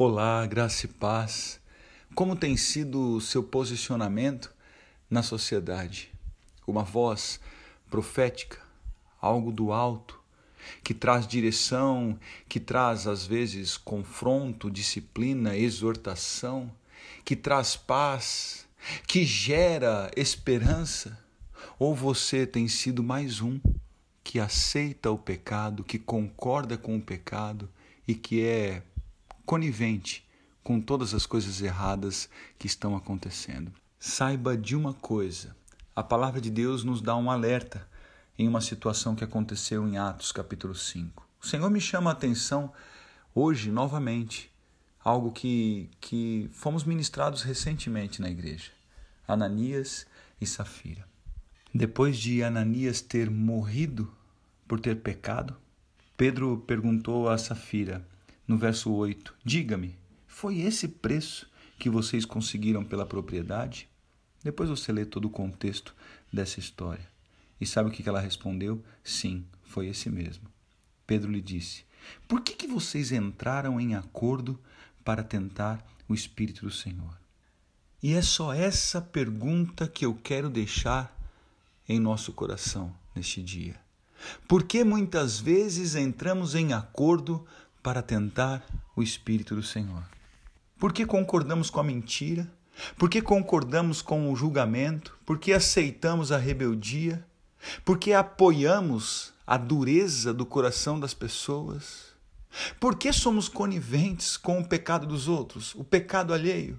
Olá, graça e paz. Como tem sido o seu posicionamento na sociedade? Uma voz profética, algo do alto, que traz direção, que traz às vezes confronto, disciplina, exortação, que traz paz, que gera esperança? Ou você tem sido mais um que aceita o pecado, que concorda com o pecado e que é conivente com todas as coisas erradas que estão acontecendo. Saiba de uma coisa: a palavra de Deus nos dá um alerta em uma situação que aconteceu em Atos capítulo 5. O Senhor me chama a atenção hoje novamente, algo que, que fomos ministrados recentemente na igreja: Ananias e Safira. Depois de Ananias ter morrido por ter pecado, Pedro perguntou a Safira: no verso 8: Diga-me, foi esse preço que vocês conseguiram pela propriedade? Depois você lê todo o contexto dessa história. E sabe o que ela respondeu? Sim, foi esse mesmo. Pedro lhe disse: Por que, que vocês entraram em acordo para tentar o Espírito do Senhor? E é só essa pergunta que eu quero deixar em nosso coração neste dia. Por que muitas vezes entramos em acordo para tentar o Espírito do Senhor. Por que concordamos com a mentira? Por que concordamos com o julgamento? Por que aceitamos a rebeldia? Por que apoiamos a dureza do coração das pessoas? Por que somos coniventes com o pecado dos outros, o pecado alheio?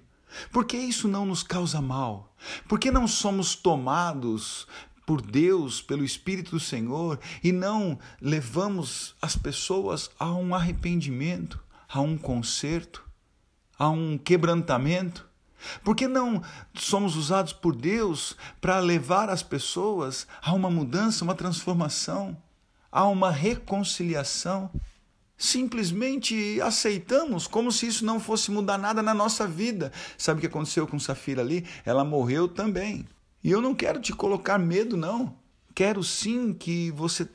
Por que isso não nos causa mal? Por que não somos tomados por Deus, pelo Espírito do Senhor, e não levamos as pessoas a um arrependimento, a um conserto, a um quebrantamento? Por que não somos usados por Deus para levar as pessoas a uma mudança, uma transformação, a uma reconciliação? Simplesmente aceitamos como se isso não fosse mudar nada na nossa vida. Sabe o que aconteceu com Safira ali? Ela morreu também. E eu não quero te colocar medo, não. Quero sim que você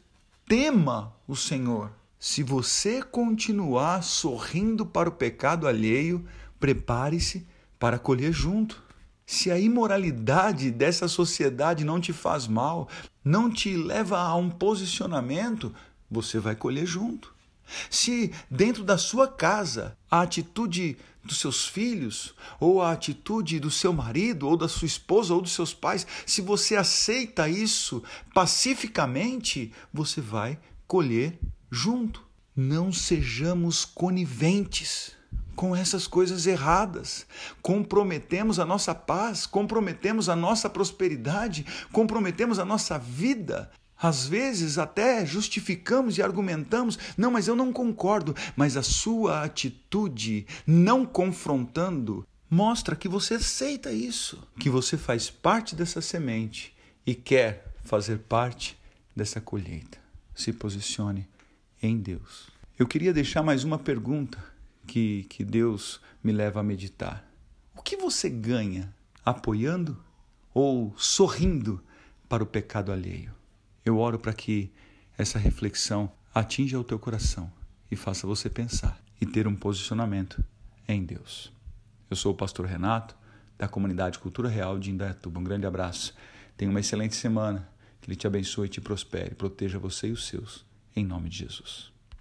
tema o Senhor. Se você continuar sorrindo para o pecado alheio, prepare-se para colher junto. Se a imoralidade dessa sociedade não te faz mal, não te leva a um posicionamento, você vai colher junto. Se dentro da sua casa a atitude dos seus filhos, ou a atitude do seu marido, ou da sua esposa, ou dos seus pais, se você aceita isso pacificamente, você vai colher junto. Não sejamos coniventes com essas coisas erradas. Comprometemos a nossa paz, comprometemos a nossa prosperidade, comprometemos a nossa vida às vezes até justificamos e argumentamos, não, mas eu não concordo, mas a sua atitude, não confrontando, mostra que você aceita isso, que você faz parte dessa semente e quer fazer parte dessa colheita. Se posicione em Deus. Eu queria deixar mais uma pergunta que, que Deus me leva a meditar. O que você ganha apoiando ou sorrindo para o pecado alheio? Eu oro para que essa reflexão atinja o teu coração e faça você pensar e ter um posicionamento em Deus. Eu sou o pastor Renato, da comunidade Cultura Real de Indaiatuba. Um grande abraço. Tenha uma excelente semana. Que Ele te abençoe te prospere. Proteja você e os seus. Em nome de Jesus.